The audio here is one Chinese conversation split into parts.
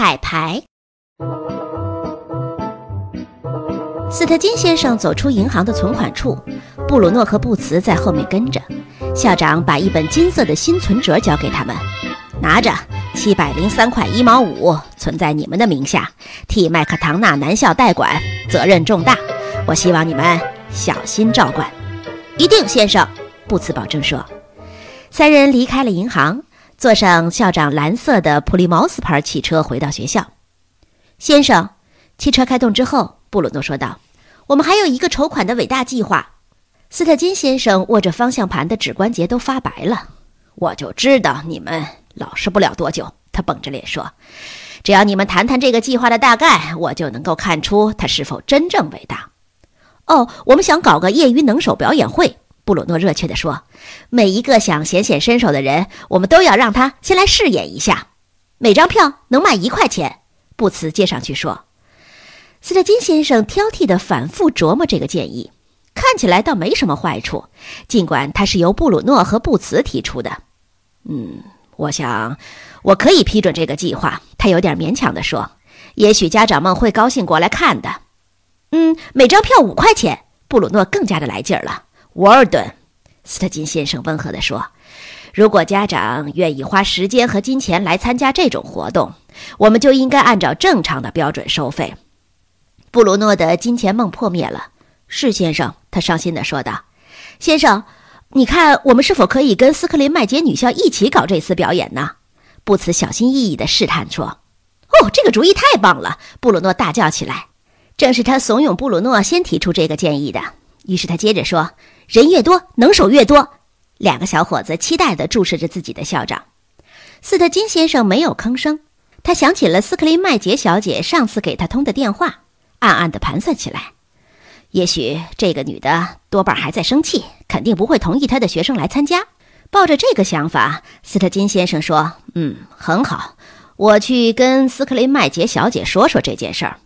彩排。斯特金先生走出银行的存款处，布鲁诺和布茨在后面跟着。校长把一本金色的新存折交给他们，拿着，七百零三块一毛五存在你们的名下，替麦克唐纳男校代管，责任重大。我希望你们小心照管。一定，先生。布茨保证说。三人离开了银行，坐上校长蓝色的普利茅斯牌汽车回到学校。先生，汽车开动之后，布鲁诺说道：“我们还有一个筹款的伟大计划。”斯特金先生握着方向盘的指关节都发白了。我就知道你们老实不了多久。他绷着脸说：“只要你们谈谈这个计划的大概，我就能够看出它是否真正伟大。”哦，我们想搞个业余能手表演会。布鲁诺热切地说：“每一个想显显身手的人，我们都要让他先来试演一下。每张票能卖一块钱。”布茨接上去说。斯特金先生挑剔地反复琢磨这个建议。看起来倒没什么坏处，尽管它是由布鲁诺和布茨提出的。嗯，我想我可以批准这个计划。他有点勉强地说：“也许家长们会高兴过来看的。”嗯，每张票五块钱。布鲁诺更加的来劲儿了。沃尔顿，斯特金先生温和地说：“如果家长愿意花时间和金钱来参加这种活动，我们就应该按照正常的标准收费。”布鲁诺的金钱梦破灭了。是先生，他伤心地说道：“先生，你看，我们是否可以跟斯克林麦杰女校一起搞这次表演呢？”布茨小心翼翼地试探说：“哦，这个主意太棒了！”布鲁诺大叫起来。正是他怂恿布鲁诺先提出这个建议的。于是他接着说：“人越多，能手越多。”两个小伙子期待地注视着自己的校长。斯特金先生没有吭声，他想起了斯克林麦杰小姐上次给他通的电话，暗暗地盘算起来。也许这个女的多半还在生气，肯定不会同意她的学生来参加。抱着这个想法，斯特金先生说：“嗯，很好，我去跟斯克林麦杰小姐说说这件事儿。”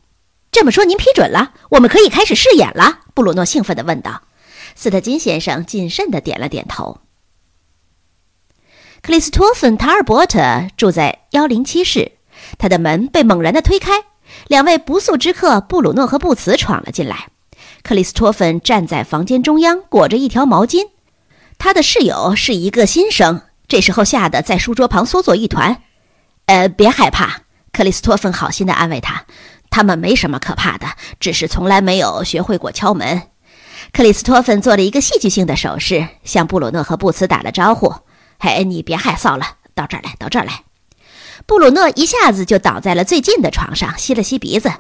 这么说，您批准了？我们可以开始试演了？布鲁诺兴奋地问道。斯特金先生谨慎地点了点头。克里斯托芬·塔尔伯特住在幺零七室，他的门被猛然地推开，两位不速之客布鲁诺和布茨闯了进来。克里斯托芬站在房间中央，裹着一条毛巾。他的室友是一个新生，这时候吓得在书桌旁缩作一团。呃，别害怕，克里斯托芬好心地安慰他：“他们没什么可怕的，只是从来没有学会过敲门。”克里斯托芬做了一个戏剧性的手势，向布鲁诺和布茨打了招呼：“嘿，你别害臊了，到这儿来，到这儿来。”布鲁诺一下子就倒在了最近的床上，吸了吸鼻子：“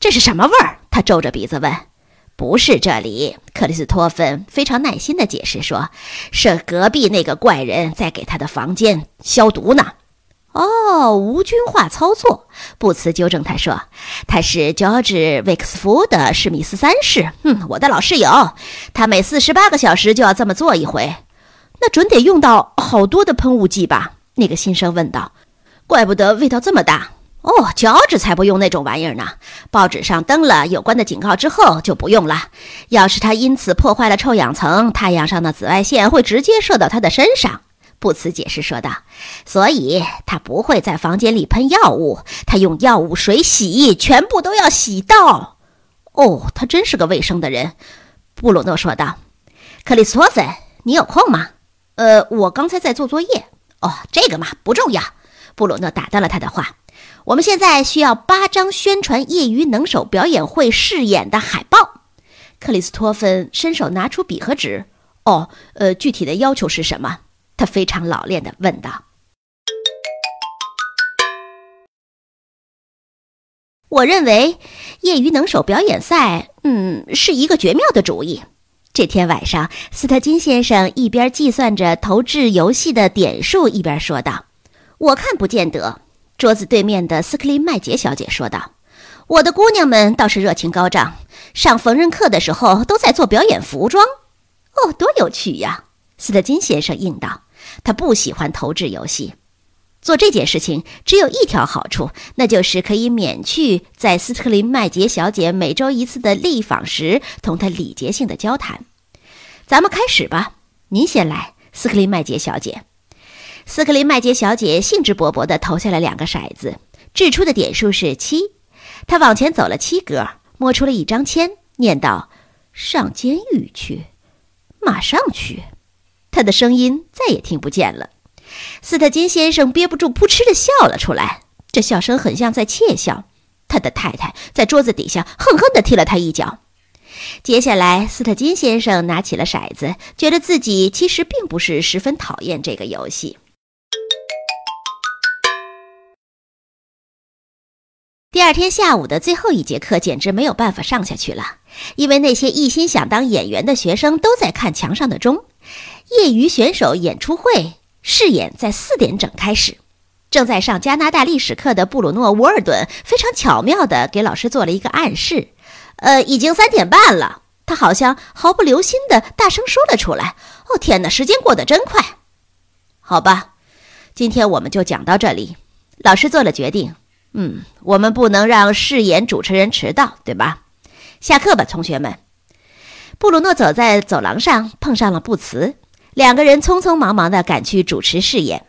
这是什么味儿？”他皱着鼻子问。不是这里，克里斯托芬非常耐心地解释说：“是隔壁那个怪人在给他的房间消毒呢。”哦，无菌化操作。布茨纠正他说：“他是乔治·维克斯福的史密斯三世，嗯，我的老室友。他每四十八个小时就要这么做一回，那准得用到好多的喷雾剂吧？”那个新生问道。“怪不得味道这么大。”哦，乔治才不用那种玩意儿呢！报纸上登了有关的警告之后就不用了。要是他因此破坏了臭氧层，太阳上的紫外线会直接射到他的身上。布茨解释说道：“所以他不会在房间里喷药物，他用药物水洗，全部都要洗到。”哦，他真是个卫生的人，布鲁诺说道。克里斯托芬，你有空吗？呃，我刚才在做作业。哦，这个嘛不重要。布鲁诺打断了他的话。我们现在需要八张宣传业余能手表演会试演的海报。克里斯托芬伸手拿出笔和纸。哦，呃，具体的要求是什么？他非常老练地问道。我认为业余能手表演赛，嗯，是一个绝妙的主意。这天晚上，斯特金先生一边计算着投掷游戏的点数，一边说道：“我看不见得。”桌子对面的斯克林麦杰小姐说道：“我的姑娘们倒是热情高涨，上缝纫课的时候都在做表演服装。”哦，多有趣呀！斯特金先生应道：“他不喜欢投掷游戏，做这件事情只有一条好处，那就是可以免去在斯特林麦杰小姐每周一次的立访时同她礼节性的交谈。”咱们开始吧，您先来，斯克林麦杰小姐。斯克林麦杰小姐兴致勃勃地投下了两个骰子，掷出的点数是七。他往前走了七格，摸出了一张签，念道：“上监狱去，马上去。”他的声音再也听不见了。斯特金先生憋不住，扑哧的笑了出来。这笑声很像在窃笑。他的太太在桌子底下狠狠地踢了他一脚。接下来，斯特金先生拿起了骰子，觉得自己其实并不是十分讨厌这个游戏。第二天下午的最后一节课简直没有办法上下去了，因为那些一心想当演员的学生都在看墙上的钟。业余选手演出会试演在四点整开始。正在上加拿大历史课的布鲁诺·沃尔顿非常巧妙地给老师做了一个暗示：“呃，已经三点半了。”他好像毫不留心地大声说了出来：“哦，天哪，时间过得真快！”好吧，今天我们就讲到这里。老师做了决定。嗯，我们不能让饰演主持人迟到，对吧？下课吧，同学们。布鲁诺走在走廊上，碰上了布茨，两个人匆匆忙忙地赶去主持饰演。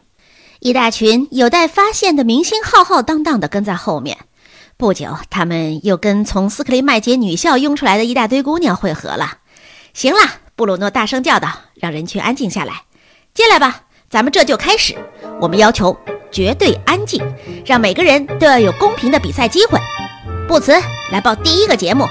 一大群有待发现的明星浩浩荡荡地跟在后面。不久，他们又跟从斯克林麦杰女校拥出来的一大堆姑娘汇合了。行了，布鲁诺大声叫道，让人群安静下来。进来吧，咱们这就开始。我们要求绝对安静，让每个人都要有公平的比赛机会。布茨，来报第一个节目。